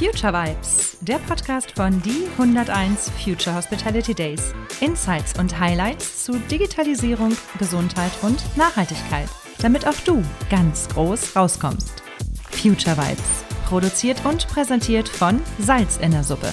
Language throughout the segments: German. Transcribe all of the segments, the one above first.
Future Vibes, der Podcast von die 101 Future Hospitality Days. Insights und Highlights zu Digitalisierung, Gesundheit und Nachhaltigkeit, damit auch du ganz groß rauskommst. Future Vibes, produziert und präsentiert von Salz in der Suppe.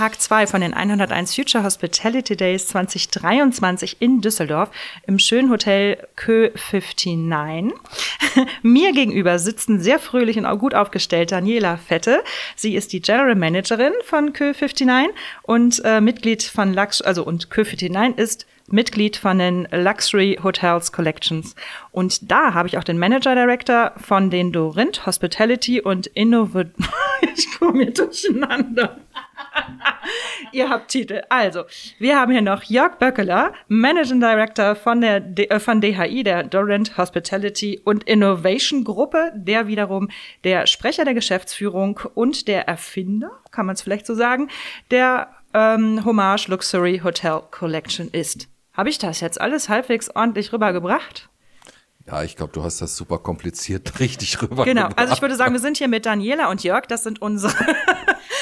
Tag 2 von den 101 Future Hospitality Days 2023 in Düsseldorf im schönen Hotel Kö 59. Mir gegenüber sitzen sehr fröhlich und gut aufgestellt Daniela Fette. Sie ist die General Managerin von Kö 59 und äh, Mitglied von Lux, also und Kö 59 ist Mitglied von den Luxury Hotels Collections. Und da habe ich auch den Manager Director von den Dorint Hospitality und Innovat. ich komme hier durcheinander. Ihr habt Titel. Also, wir haben hier noch Jörg Böckeler, Managing Director von der D äh, von DHI, der Dorint Hospitality und Innovation Gruppe, der wiederum der Sprecher der Geschäftsführung und der Erfinder, kann man es vielleicht so sagen, der ähm, Hommage Luxury Hotel Collection ist. Habe ich das jetzt alles halbwegs ordentlich rübergebracht? Ja, ich glaube, du hast das super kompliziert richtig rübergebracht. Genau, also ich würde sagen, wir sind hier mit Daniela und Jörg, das sind unsere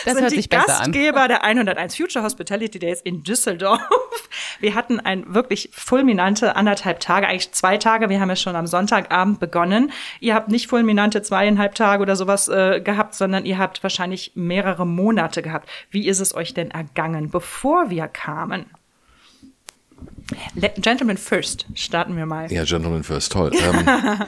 das sind hört die sich besser Gastgeber an. der 101 Future Hospitality Days in Düsseldorf. Wir hatten ein wirklich fulminante anderthalb Tage, eigentlich zwei Tage. Wir haben ja schon am Sonntagabend begonnen. Ihr habt nicht fulminante zweieinhalb Tage oder sowas äh, gehabt, sondern ihr habt wahrscheinlich mehrere Monate gehabt. Wie ist es euch denn ergangen, bevor wir kamen? Le Gentlemen first, starten wir mal. Ja, Gentleman First, toll. Ähm,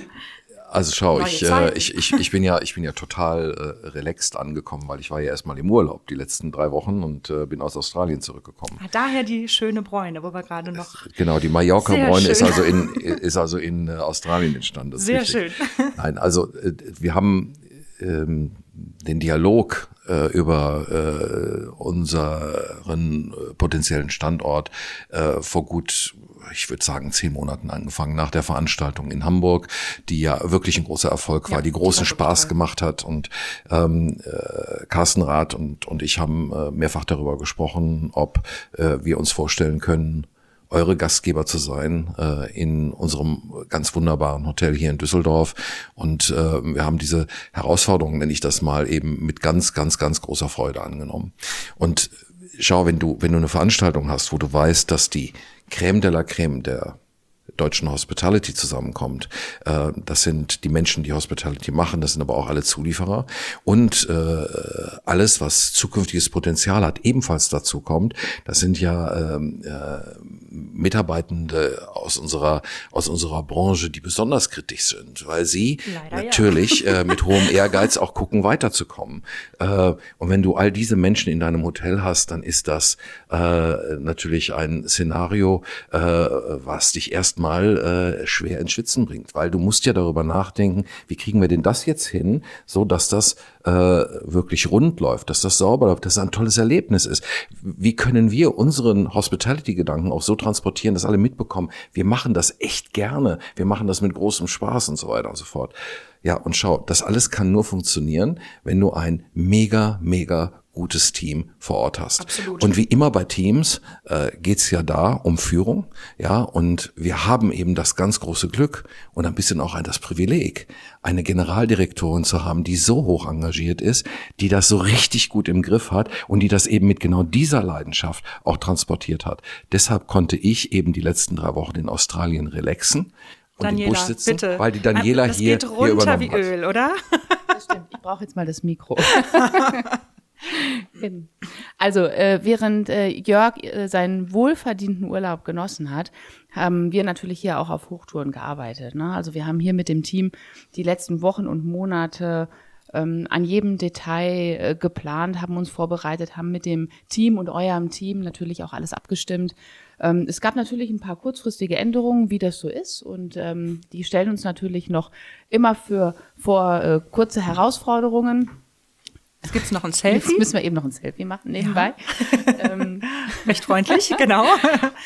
also schau, ich, äh, ich, ich, ich bin ja, ich bin ja total äh, relaxed angekommen, weil ich war ja erstmal im Urlaub die letzten drei Wochen und äh, bin aus Australien zurückgekommen. Ah, Daher die schöne Bräune, wo wir gerade noch. Genau, die Mallorca-Bräune ist also in, ist also in äh, Australien entstanden. Sehr richtig. schön. Nein, also äh, wir haben ähm, den Dialog äh, über äh, unseren äh, potenziellen Standort äh, vor gut, ich würde sagen, zehn Monaten angefangen, nach der Veranstaltung in Hamburg, die ja wirklich ein großer Erfolg war, Ja, die großen Spaß toll. gemacht hat. Und ähm, äh, Carsten Rath und, und ich haben äh, mehrfach darüber gesprochen, ob äh, wir uns vorstellen können, eure Gastgeber zu sein äh, in unserem ganz wunderbaren Hotel hier in Düsseldorf. Und äh, wir haben diese Herausforderung, nenne ich das mal, eben mit ganz, ganz, ganz großer Freude angenommen. Und schau, wenn du, wenn du eine Veranstaltung hast, wo du weißt, dass die Crème de la Crème der deutschen Hospitality zusammenkommt. Äh, das sind die Menschen, die Hospitality machen, das sind aber auch alle Zulieferer. Und äh, alles, was zukünftiges Potenzial hat, ebenfalls dazu kommt. Das sind ja ähm, äh, Mitarbeitende aus unserer, aus unserer Branche, die besonders kritisch sind, weil sie Leider ja. natürlich äh, mit hohem Ehrgeiz auch gucken, weiterzukommen. Äh, und wenn du all diese Menschen in deinem Hotel hast, dann ist das äh, natürlich ein Szenario, äh, was dich erstmal äh, schwer ins Schwitzen bringt, weil du musst ja darüber nachdenken, wie kriegen wir denn das jetzt hin, so dass das äh, wirklich rund läuft, dass das sauber läuft, dass es ein tolles Erlebnis ist. Wie können wir unseren Hospitality-Gedanken auch so transportieren, dass alle mitbekommen, wir machen das echt gerne, wir machen das mit großem Spaß und so weiter und so fort. Ja, und schau, das alles kann nur funktionieren, wenn du ein mega, mega gutes Team vor Ort hast. Absolut. Und wie immer bei Teams äh, geht's ja da um Führung, ja, und wir haben eben das ganz große Glück und ein bisschen auch das Privileg, eine Generaldirektorin zu haben, die so hoch engagiert ist, die das so richtig gut im Griff hat und die das eben mit genau dieser Leidenschaft auch transportiert hat. Deshalb konnte ich eben die letzten drei Wochen in Australien relaxen und im Daniela, Busch sitzen, bitte. weil die Daniela das hier, geht hier runter übernommen wie hat. Öl, oder? Das stimmt. Ich brauche jetzt mal das Mikro. Eben. also äh, während äh, Jörg äh, seinen wohlverdienten Urlaub genossen hat, haben wir natürlich hier auch auf Hochtouren gearbeitet. Ne? Also wir haben hier mit dem Team die letzten Wochen und Monate ähm, an jedem Detail äh, geplant, haben uns vorbereitet, haben mit dem Team und eurem Team natürlich auch alles abgestimmt. Ähm, es gab natürlich ein paar kurzfristige Änderungen, wie das so ist, und ähm, die stellen uns natürlich noch immer für vor äh, kurze Herausforderungen. Jetzt gibt's noch ein Jetzt Selfie. müssen wir eben noch ein Selfie machen nebenbei. ähm, Recht freundlich, genau.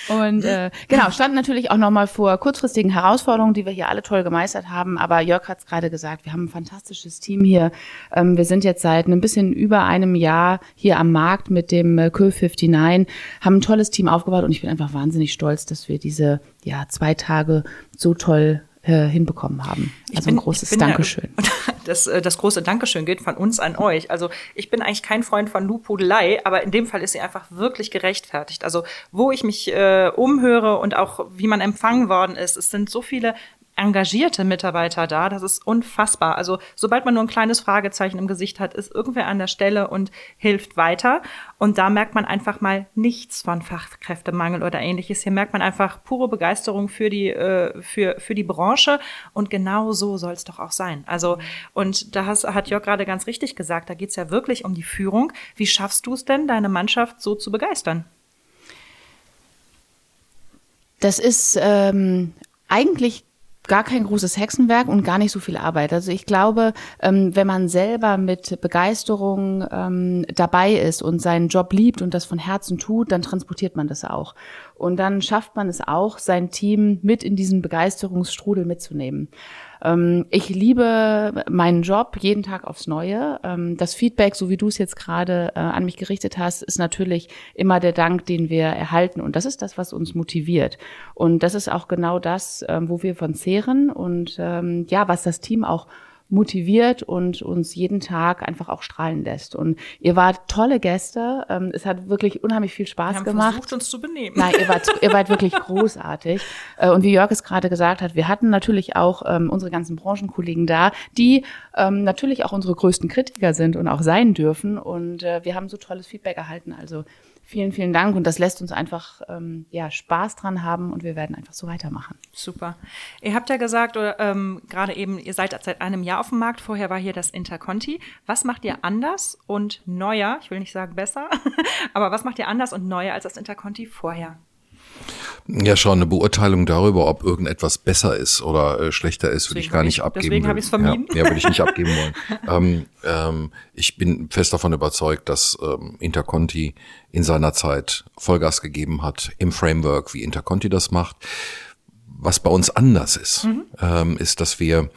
und äh, genau, standen natürlich auch nochmal vor kurzfristigen Herausforderungen, die wir hier alle toll gemeistert haben. Aber Jörg hat es gerade gesagt, wir haben ein fantastisches Team hier. Ähm, wir sind jetzt seit ein bisschen über einem Jahr hier am Markt mit dem äh, Kö 59, haben ein tolles Team aufgebaut und ich bin einfach wahnsinnig stolz, dass wir diese ja, zwei Tage so toll äh, hinbekommen haben. Also bin- ein großes bin ja- Dankeschön. das, äh, das große Dankeschön geht von uns an euch. Also ich bin eigentlich kein Freund von Lobhudelei, aber in dem Fall ist sie einfach wirklich gerechtfertigt. Also wo ich mich äh, umhöre und auch wie man empfangen worden ist, es sind so viele engagierte Mitarbeiter da. Das ist unfassbar. Also sobald man nur ein kleines Fragezeichen im Gesicht hat, ist irgendwer an der Stelle und hilft weiter. Und da merkt man einfach mal nichts von Fachkräftemangel oder ähnliches. Hier merkt man einfach pure Begeisterung für die, äh, für, für die Branche. Und genau so soll es doch auch sein. Also, und da hat Jörg gerade ganz richtig gesagt, da geht's ja wirklich um die Führung. Wie schaffst du es denn, deine Mannschaft so zu begeistern? Das ist ähm, eigentlich gar kein großes Hexenwerk und gar nicht so viel Arbeit. Also ich glaube, ähm, wenn man selber mit Begeisterung ähm, dabei ist und seinen Job liebt und das von Herzen tut, dann transportiert man das auch. Und dann schafft man es auch, sein Team mit in diesen Begeisterungsstrudel mitzunehmen. Ähm, ich liebe meinen Job jeden Tag aufs Neue. Ähm, das Feedback, so wie du es jetzt gerade äh, an mich gerichtet hast, ist natürlich immer der Dank, den wir erhalten. Und das ist das, was uns motiviert. Und das ist auch genau das, ähm, wo wir von zehren und ja, was das Team auch motiviert und uns jeden Tag einfach auch strahlen lässt. Und ihr wart tolle Gäste. Ähm, es hat wirklich unheimlich viel Spaß wir gemacht. versucht, uns zu benehmen. Nein, ihr wart, ihr wart wirklich großartig. Äh, und wie Jörg es gerade gesagt hat, wir hatten natürlich auch ähm, unsere ganzen Branchenkollegen da, die ähm, natürlich auch unsere größten Kritiker sind und auch sein dürfen. Und äh, wir haben so tolles Feedback erhalten. Also Vielen, vielen Dank und das lässt uns einfach ähm, ja, Spaß dran haben und wir werden einfach so weitermachen. Super. Ihr habt ja gesagt, oder ähm, gerade eben, ihr seid seit einem Jahr auf dem Markt, vorher war hier das Interconti. Was macht ihr anders und neuer, ich will nicht sagen besser, aber was macht ihr anders und neuer als das Interconti vorher? Ja, schon eine Beurteilung darüber, ob irgendetwas besser ist oder äh, schlechter ist, würde ich gar nicht abgeben. Deswegen habe ich es vermieden. Ja, ja würde ich nicht abgeben wollen. ähm, ähm, ich bin fest davon überzeugt, dass ähm, Interconti in seiner Zeit Vollgas gegeben hat im Framework, wie Interconti das macht. Was bei uns anders ist, mhm. ähm, ist, dass wir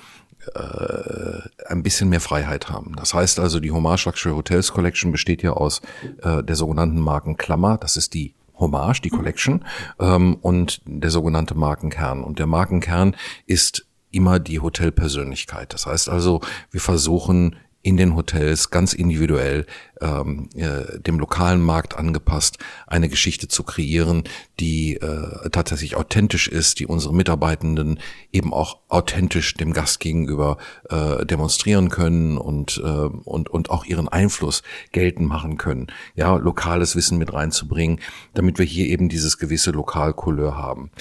äh, ein bisschen mehr Freiheit haben. Das heißt also, die Hommage Luxury Hotels Collection besteht ja aus äh, der sogenannten Marken Klammer. Das ist die Hommage, die Collection, ähm, und der sogenannte Markenkern. Und der Markenkern ist immer die Hotelpersönlichkeit. Das heißt also, wir versuchen in den Hotels ganz individuell ähm, äh, dem lokalen Markt angepasst eine Geschichte zu kreieren, die äh, tatsächlich authentisch ist, die unsere Mitarbeitenden eben auch authentisch dem Gast gegenüber äh, demonstrieren können und, äh, und, und auch ihren Einfluss geltend machen können. Ja, lokales Wissen mit reinzubringen, damit wir hier eben dieses gewisse Lokalcouleur haben.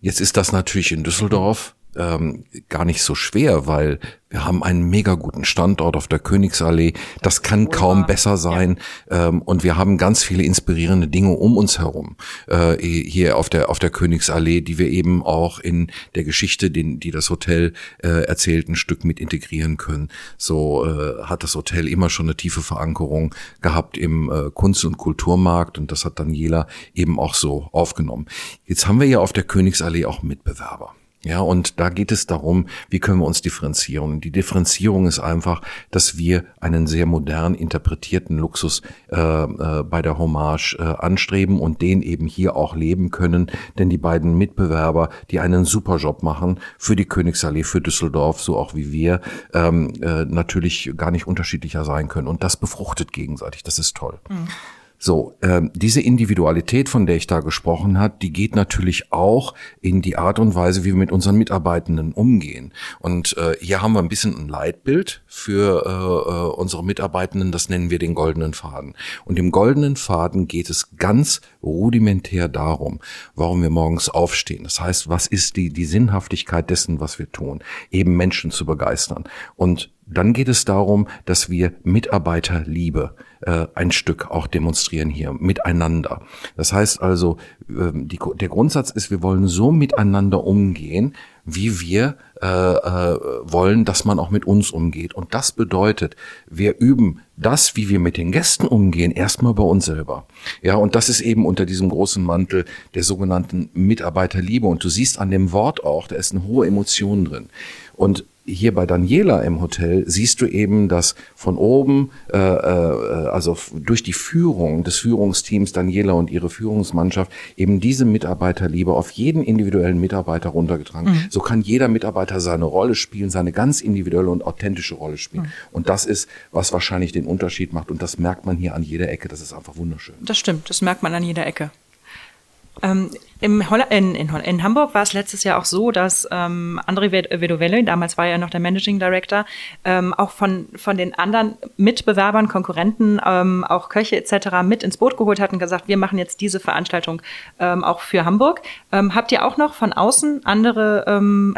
Jetzt ist das natürlich in Düsseldorf ähm, gar nicht so schwer, weil wir haben einen mega guten Standort auf der Königsallee. Das kann kaum besser sein. Ja. Ähm, und wir haben ganz viele inspirierende Dinge um uns herum äh, hier auf der auf der Königsallee, die wir eben auch in der Geschichte, den, die das Hotel äh, erzählt, ein Stück mit integrieren können. So äh, hat das Hotel immer schon eine tiefe Verankerung gehabt im äh, Kunst- und Kulturmarkt und das hat Daniela eben auch so aufgenommen. Jetzt haben wir ja auf der Königsallee auch Mitbewerber. Ja, und da geht es darum, wie können wir uns differenzieren. Die Differenzierung ist einfach, dass wir einen sehr modern interpretierten Luxus äh, äh, bei der Hommage äh, anstreben und den eben hier auch leben können. Denn die beiden Mitbewerber, die einen super Job machen für die Königsallee, für Düsseldorf, so auch wie wir, ähm, äh, natürlich gar nicht unterschiedlicher sein können. Und das befruchtet gegenseitig. Das ist toll. Mhm. So, äh, diese Individualität, von der ich da gesprochen hat, die geht natürlich auch in die Art und Weise, wie wir mit unseren Mitarbeitenden umgehen. Und äh, hier haben wir ein bisschen ein Leitbild für äh, äh, unsere Mitarbeitenden, das nennen wir den goldenen Faden. Und im goldenen Faden geht es ganz rudimentär darum, warum wir morgens aufstehen. Das heißt, was ist die, die Sinnhaftigkeit dessen, was wir tun? Eben Menschen zu begeistern. Und dann geht es darum, dass wir Mitarbeiterliebe äh, ein Stück auch demonstrieren hier miteinander. Das heißt also, äh, die, der Grundsatz ist, wir wollen so miteinander umgehen, wie wir äh, äh, wollen, dass man auch mit uns umgeht. Und das bedeutet, wir üben das, wie wir mit den Gästen umgehen, erstmal bei uns selber. Ja, und das ist eben unter diesem großen Mantel der sogenannten Mitarbeiterliebe. Und du siehst an dem Wort auch, da ist eine hohe Emotion drin. Und hier bei Daniela im Hotel siehst du eben, dass von oben, äh, äh, also durch die Führung des Führungsteams Daniela und ihre Führungsmannschaft eben diese Mitarbeiterliebe auf jeden individuellen Mitarbeiter runtergetragen. Mhm. So kann jeder Mitarbeiter seine Rolle spielen, seine ganz individuelle und authentische Rolle spielen. Mhm. Und das ist, was wahrscheinlich den Unterschied macht. Und das merkt man hier an jeder Ecke. Das ist einfach wunderschön. Das stimmt. Das merkt man an jeder Ecke. Ähm, in, in, in, Hamburg war es letztes Jahr auch so, dass ähm, André Vedovelle, damals war er noch der Managing Director, ähm, auch von, von den anderen Mitbewerbern, Konkurrenten, ähm, auch Köche etc. mit ins Boot geholt hat und gesagt, wir machen jetzt diese Veranstaltung ähm, auch für Hamburg. Ähm, habt ihr auch noch von außen andere ähm,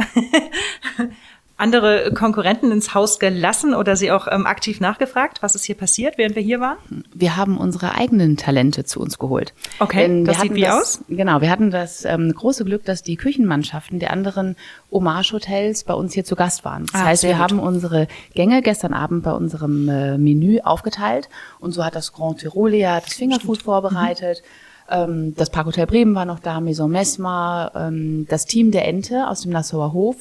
andere Konkurrenten ins Haus gelassen oder sie auch ähm, aktiv nachgefragt, was ist hier passiert, während wir hier waren? Wir haben unsere eigenen Talente zu uns geholt. Okay, Denn das sieht wie das, aus? Genau, wir hatten das ähm, große Glück, dass die Küchenmannschaften der anderen Hommage-Hotels bei uns hier zu Gast waren. Das ah, heißt, wir gut. haben unsere Gänge gestern Abend bei unserem äh, Menü aufgeteilt und so hat das Grand Tyrolia das Fingerfood Stimmt. vorbereitet. Mhm. das Parkhotel Bremen war noch da, Maison Mesma, ähm, das Team der Ente aus dem Nassauer Hof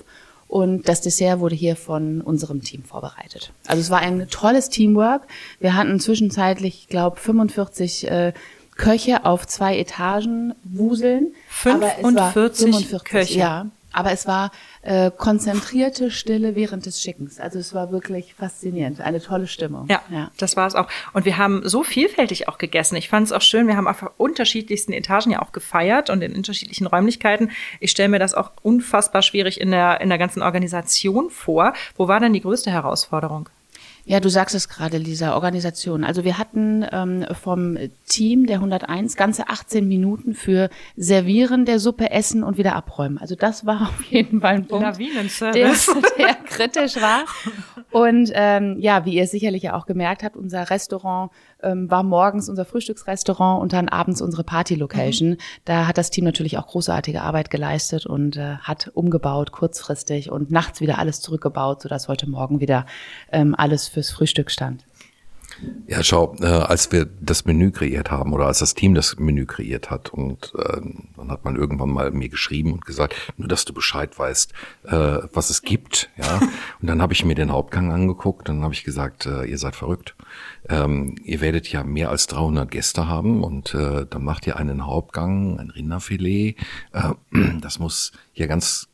und das Dessert wurde hier von unserem Team vorbereitet. Also es war ein tolles Teamwork. Wir hatten zwischenzeitlich, ich glaube, 45 äh, Köche auf zwei Etagen wuseln. 45, 45 Köche? Ja, aber es war äh, konzentrierte Stille während des Schickens. Also es war wirklich faszinierend, eine tolle Stimmung. Ja, ja. das war es auch. Und wir haben so vielfältig auch gegessen. Ich fand es auch schön. Wir haben auf unterschiedlichsten Etagen ja auch gefeiert und in unterschiedlichen Räumlichkeiten. Ich stelle mir das auch unfassbar schwierig in der in der ganzen Organisation vor. Wo war denn die größte Herausforderung? Ja, du sagst es gerade, Lisa, Organisation. Also wir hatten ähm, vom Team der 101 ganze 18 Minuten für Servieren der Suppe, Essen und wieder abräumen. Also das war auf jeden Fall ein Punkt, der, der kritisch war. Und ähm, ja, wie ihr sicherlich ja auch gemerkt habt, unser Restaurant ähm, war morgens unser Frühstücksrestaurant und dann abends unsere Party-Location. Mhm. Da hat das Team natürlich auch großartige Arbeit geleistet und äh, hat umgebaut kurzfristig und nachts wieder alles zurückgebaut, sodass heute Morgen wieder ähm, alles fürs Frühstück stand. Ja, schau, äh, als wir das Menü kreiert haben oder als das Team das Menü kreiert hat und äh, dann hat man irgendwann mal mir geschrieben und gesagt, nur dass du Bescheid weißt, äh, was es gibt, ja. Und dann habe ich mir den Hauptgang angeguckt und dann habe ich gesagt, äh, ihr seid verrückt. Ähm, ihr werdet ja mehr als 300 Gäste haben und äh, dann macht ihr einen Hauptgang, ein Rinderfilet. Äh, das muss hier ganz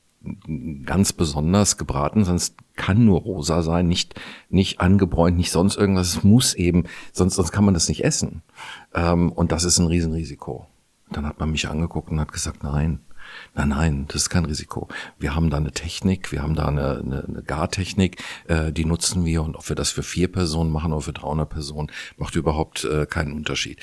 ganz besonders gebraten, sonst kann nur rosa sein, nicht, nicht angebräunt, nicht sonst irgendwas. Es muss eben, sonst, sonst kann man das nicht essen. Ähm, und das ist ein Riesenrisiko. Dann hat man mich angeguckt und hat gesagt, nein, Nein, nein, das ist kein Risiko. Wir haben da eine Technik, wir haben da eine, eine, eine Gartechnik, äh, die nutzen wir und ob wir das für vier Personen machen oder für 300 Personen, macht überhaupt äh, keinen Unterschied.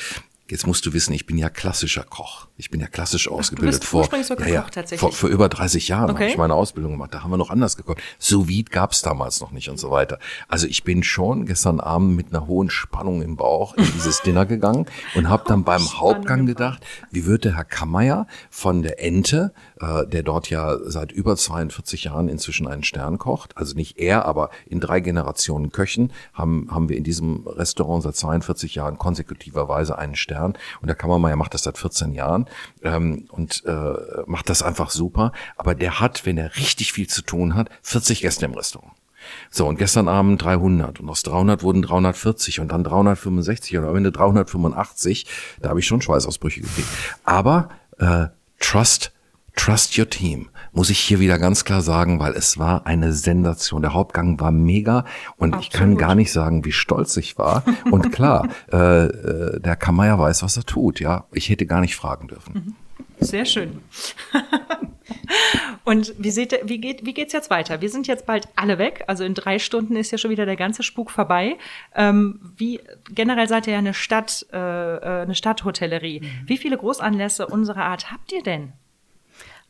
Jetzt musst du wissen, ich bin ja klassischer Koch. Ich bin ja klassisch ausgebildet Ach, vor, so ja, ja, vor, vor über 30 Jahren okay. habe ich meine Ausbildung gemacht. Da haben wir noch anders gekocht. So Vide gab es damals noch nicht und so weiter. Also ich bin schon gestern Abend mit einer hohen Spannung im Bauch in dieses Dinner gegangen und habe dann beim Hauptgang gedacht, wie wird der Herr Kammeyer von der Ente äh, der dort ja seit über 42 Jahren inzwischen einen Stern kocht. Also nicht er, aber in drei Generationen Köchen haben, haben wir in diesem Restaurant seit 42 Jahren konsekutiverweise einen Stern. Und der Kammermeier macht das seit 14 Jahren ähm, und äh, macht das einfach super. Aber der hat, wenn er richtig viel zu tun hat, 40 Gäste im Restaurant. So, und gestern Abend 300 und aus 300 wurden 340 und dann 365 oder am Ende 385. Da habe ich schon Schweißausbrüche gekriegt. Aber äh, Trust Trust your team, muss ich hier wieder ganz klar sagen, weil es war eine Sensation. Der Hauptgang war mega und Absolut. ich kann gar nicht sagen, wie stolz ich war. Und klar, äh, äh, der Kameier weiß, was er tut. Ja, ich hätte gar nicht fragen dürfen. Mhm. Sehr schön. Und wie, seht ihr, wie, geht, wie geht's jetzt weiter? Wir sind jetzt bald alle weg. Also in drei Stunden ist ja schon wieder der ganze Spuk vorbei. Ähm, wie generell seid ihr ja eine Stadt, äh, äh eine Stadthotellerie. Mhm. Wie viele Großanlässe unserer Art habt ihr denn?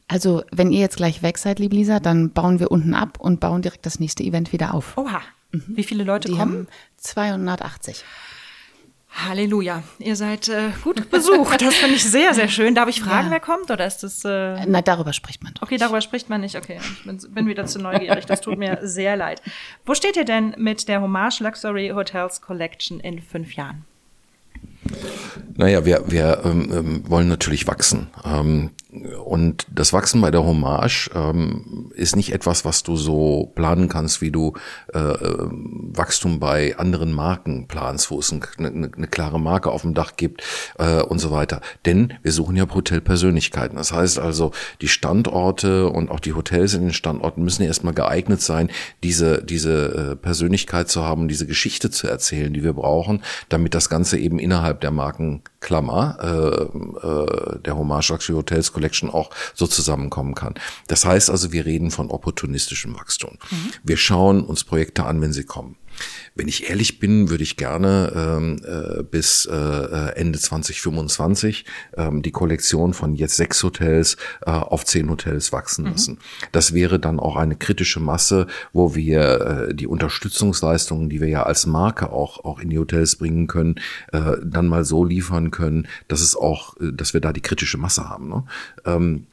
Also, wenn ihr jetzt gleich weg seid, liebe Lisa, dann bauen wir unten ab und bauen direkt das nächste Event wieder auf. Oha. Mhm. Wie viele Leute Die kommen? 280. Halleluja. Ihr seid äh, gut besucht. Das finde ich sehr, sehr schön. Darf ich fragen, ja. wer kommt? Oder ist das. Äh Na, darüber spricht man doch. Okay, darüber spricht man nicht. Okay, ich bin, bin wieder zu neugierig. Das tut mir sehr leid. Wo steht ihr denn mit der Hommage Luxury Hotels Collection in fünf Jahren? Naja, wir, wir ähm, ähm wollen natürlich wachsen. Ähm, und das Wachsen bei der Hommage ähm, ist nicht etwas, was du so planen kannst, wie du äh, Wachstum bei anderen Marken planst, wo es ein, eine, eine, klare Marke auf dem Dach gibt äh, und so weiter. Denn wir suchen ja Hotelpersönlichkeiten. Das heißt also, die Standorte und auch die Hotels in den Standorten müssen erstmal geeignet sein, diese, diese äh, Persönlichkeit zu haben, diese Geschichte zu erzählen, die wir brauchen, damit das Ganze eben innerhalb der Markenklammer äh, äh, der Hommage Luxury Hotels Collection auch so zusammenkommen kann. Das heißt also, wir reden von opportunistischem Wachstum. Mhm. Wir schauen uns Projekte an, wenn sie kommen. Wenn ich ehrlich bin, würde ich gerne ähm, äh, bis äh, Ende 2025 ähm, die Kollektion von jetzt sechs Hotels äh, auf zehn Hotels wachsen mhm. lassen. Mhm. Das wäre dann auch eine kritische Masse, wo wir äh, die Unterstützungsleistungen, die wir ja als Marke auch auch in die Hotels bringen können, äh, dann mal so liefern können, dass es auch, äh, dass wir da die kritische Masse haben. Ne? Ähm,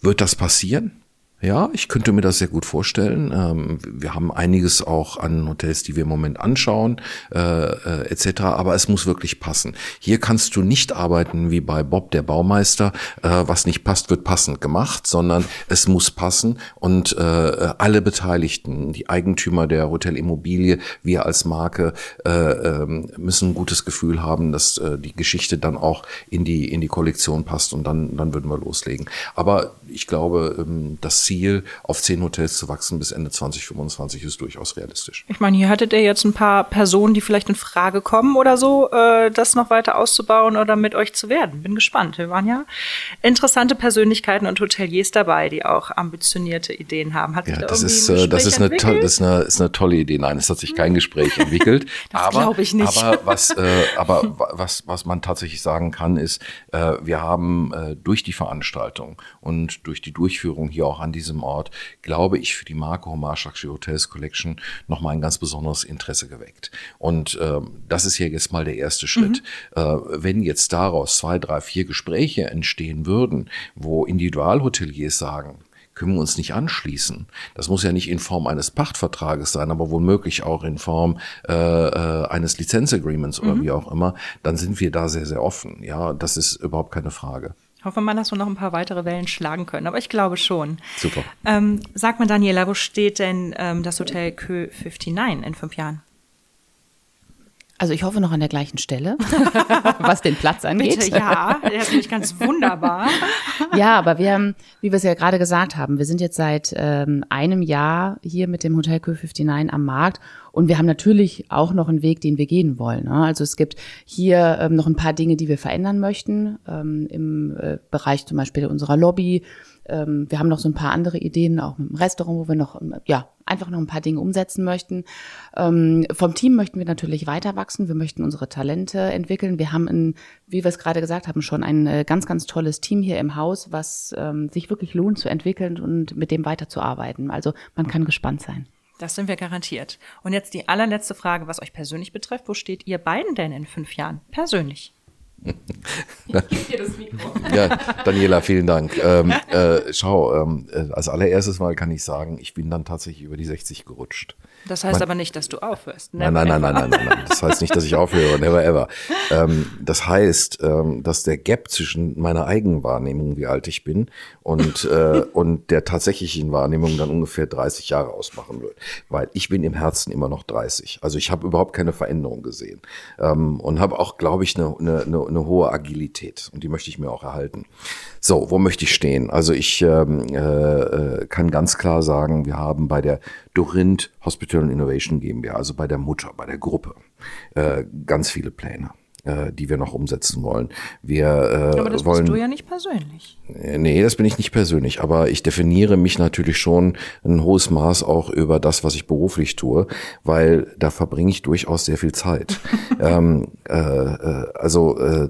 wird das passieren? Ja, ich könnte mir das sehr gut vorstellen. Ähm, wir haben einiges auch an Hotels, die wir im Moment anschauen, äh, äh, etc. Aber es muss wirklich passen. Hier kannst du nicht arbeiten wie bei Bob, der Baumeister. Äh, was nicht passt, wird passend gemacht, sondern es muss passen und äh, alle Beteiligten, die Eigentümer der Hotelimmobilie, wir als Marke äh, ähm, müssen ein gutes Gefühl haben, dass äh, die Geschichte dann auch in die in die Kollektion passt und dann dann würden wir loslegen. Aber ich glaube, ähm, das Ziel, auf zehn Hotels zu wachsen bis Ende 2025 ist durchaus realistisch. Ich meine, hier hattet ihr jetzt ein paar Personen, die vielleicht in Frage kommen oder so, äh, das noch weiter auszubauen oder mit euch zu werden. Bin gespannt. Wir waren ja interessante Persönlichkeiten und Hoteliers dabei, die auch ambitionierte Ideen haben. Hat ja, da das ist, äh, das ist eine, tolle, das ist eine, ist eine tolle Idee. Nein, es hat sich kein Gespräch entwickelt. das glaube ich nicht. Aber was, äh, aber was, was man tatsächlich sagen kann, ist, äh, wir haben äh, durch die Veranstaltung und durch die Durchführung hier auch an diesem Ort, glaube ich, für die Marke Hommage Luxury Hotels Collection nochmal ein ganz besonderes Interesse geweckt. Und ähm, das ist hier jetzt mal der erste Schritt. Mhm. Äh, wenn jetzt daraus zwei, drei, vier Gespräche entstehen würden, wo Individualhoteliers sagen, können wir uns nicht anschließen. Das muss ja nicht in Form eines Pachtvertrages sein, aber womöglich auch in Form äh, äh, eines Lizenzagreements oder mhm. wie auch immer. Dann sind wir da sehr, sehr offen. Ja, das ist überhaupt keine Frage. Hoffen wir, dass wir noch ein paar weitere Wellen schlagen können. Aber ich glaube schon. Super. Ähm, sag mal, Daniela, wo steht denn ähm, das Hotel Kö 59 in fünf Jahren? Also ich hoffe noch an der gleichen Stelle, was den Platz angeht. Bitte, ja, der ist nämlich ganz wunderbar. ja, aber wir haben, wie wir es ja gerade gesagt haben, wir sind jetzt seit ähm, einem Jahr hier mit dem Hotel Q59 am Markt und wir haben natürlich auch noch einen Weg, den wir gehen wollen. Ne? Also es gibt hier ähm, noch ein paar Dinge, die wir verändern möchten ähm, im äh, Bereich zum Beispiel unserer Lobby. Ähm, wir haben noch so ein paar andere Ideen, auch mit dem Restaurant, wo wir noch ähm, ja einfach noch ein paar Dinge umsetzen möchten. Ähm, vom Team möchten wir natürlich weiter wachsen. Wir möchten unsere Talente entwickeln. Wir haben, ein, wie wir es gerade gesagt haben, schon ein äh, ganz, ganz tolles Team hier im Haus, was ähm, sich wirklich lohnt zu entwickeln und mit dem weiterzuarbeiten. Also man kann gespannt sein. Das sind wir garantiert. Und jetzt die allerletzte Frage, was euch persönlich betrifft. Wo steht ihr beiden denn in fünf Jahren? Persönlich. Ich gebe dir das Mikro. Ja, Daniela, vielen Dank. Ähm, äh, schau, ähm, äh, als allererstes Mal kann ich sagen, ich bin dann tatsächlich über die 60 gerutscht. Das heißt mein, aber nicht, dass du aufhörst. Nein, nein, nein, nein, nein, nein, nein. Das heißt nicht, dass ich aufhöre. Never ever. Ähm, das heißt, ähm, dass der Gap zwischen meiner eigenen Wahrnehmung, wie alt ich bin, und, äh, und der tatsächlichen Wahrnehmung dann ungefähr 30 Jahre ausmachen wird. Weil ich bin im Herzen immer noch 30. Also ich habe überhaupt keine Veränderung gesehen. Ähm, und habe auch, glaube ich, eine, eine, eine hohe Agilität. Und die möchte ich mir auch erhalten. So, wo möchte ich stehen? Also ich ähm, äh, äh kann ganz klar sagen, wir haben bei der Dorint Hospital Innovation GmbH, also bei der Mutter, bei der Gruppe, äh, ganz viele Pläne äh, die wir noch umsetzen wollen. Wir äh, aber das wollen, bist du ja nicht persönlich. Äh, nee, das bin ich nicht persönlich, aber ich definiere mich natürlich schon ein hohes Maß auch über das, was ich beruflich tue, weil da verbringe ich durchaus sehr viel Zeit. ähm, äh, äh, also äh,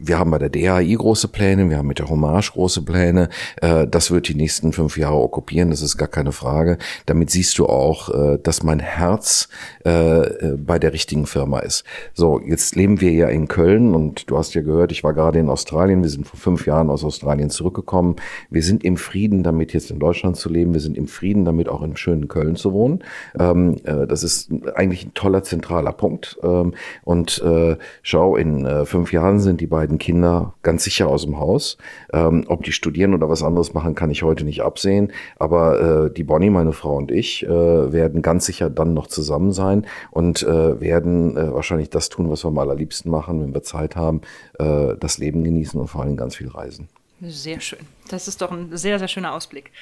wir haben bei der DHI große Pläne, wir haben mit der Hommage große Pläne. Äh, das wird die nächsten fünf Jahre okkupieren, das ist gar keine Frage. Damit siehst du auch, äh, dass mein Herz äh, äh bei der richtigen Firma ist. So, jetzt leben wir ja ja in Köln und du hast ja gehört, ich war gerade in Australien. Wir sind vor fünf Jahren aus Australien zurückgekommen. Wir sind im Frieden damit, jetzt in Deutschland zu leben. Wir sind im Frieden damit, auch im schönen Köln zu wohnen. Ähm, äh, das ist eigentlich ein toller zentraler Punkt. Ähm, und äh, schau, in äh, fünf Jahren sind die beiden Kinder ganz sicher aus dem Haus. Ähm, ob die studieren oder was anderes machen, kann ich heute nicht absehen. Aber äh, die Bonnie, meine Frau und ich äh, werden ganz sicher dann noch zusammen sein und äh, werden äh, wahrscheinlich das tun, was wir am allerliebsten machen, wenn wir Zeit haben, äh, das Leben genießen und vor allem ganz viel reisen. Sehr schön. Das ist doch ein sehr, sehr schöner Ausblick.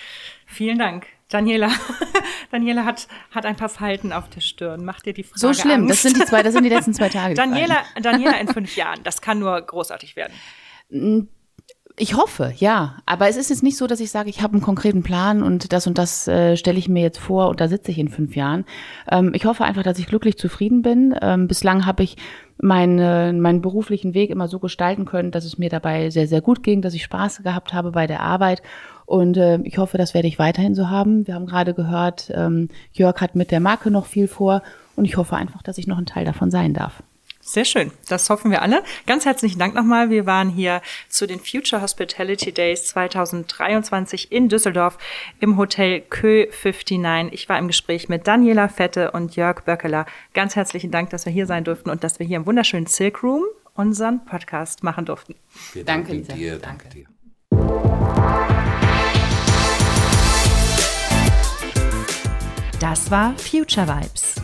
Vielen Dank. Daniela, Daniela hat, hat ein paar Falten auf der Stirn. Macht dir die Frage So schlimm, Angst? das sind die zwei, das sind die letzten zwei Tage. Daniela, Daniela in fünf Jahren, das kann nur großartig werden. Ich hoffe, ja. Aber es ist jetzt nicht so, dass ich sage, ich habe einen konkreten Plan und das und das äh, stelle ich mir jetzt vor und da sitze ich in fünf Jahren. Ähm, ich hoffe einfach, dass ich glücklich zufrieden bin. Ähm, bislang habe ich meine, meinen beruflichen Weg immer so gestalten können, dass es mir dabei sehr, sehr gut ging, dass ich Spaß gehabt habe bei der Arbeit. Und äh, ich hoffe, das werde ich weiterhin so haben. Wir haben gerade gehört, ähm, Jörg hat mit der Marke noch viel vor und ich hoffe einfach, dass ich noch ein Teil davon sein darf. Sehr schön. Das hoffen wir alle. Ganz herzlichen Dank nochmal. Wir waren hier zu den Future Hospitality Days 2023 in Düsseldorf im Hotel Kö 59. Ich war im Gespräch mit Daniela Fette und Jörg Böckeler. Ganz herzlichen Dank, dass wir hier sein durften und dass wir hier im wunderschönen Silk Room unseren Podcast machen durften. Wir Danke, dir, Danke. danke dir. Das war Future Vibes.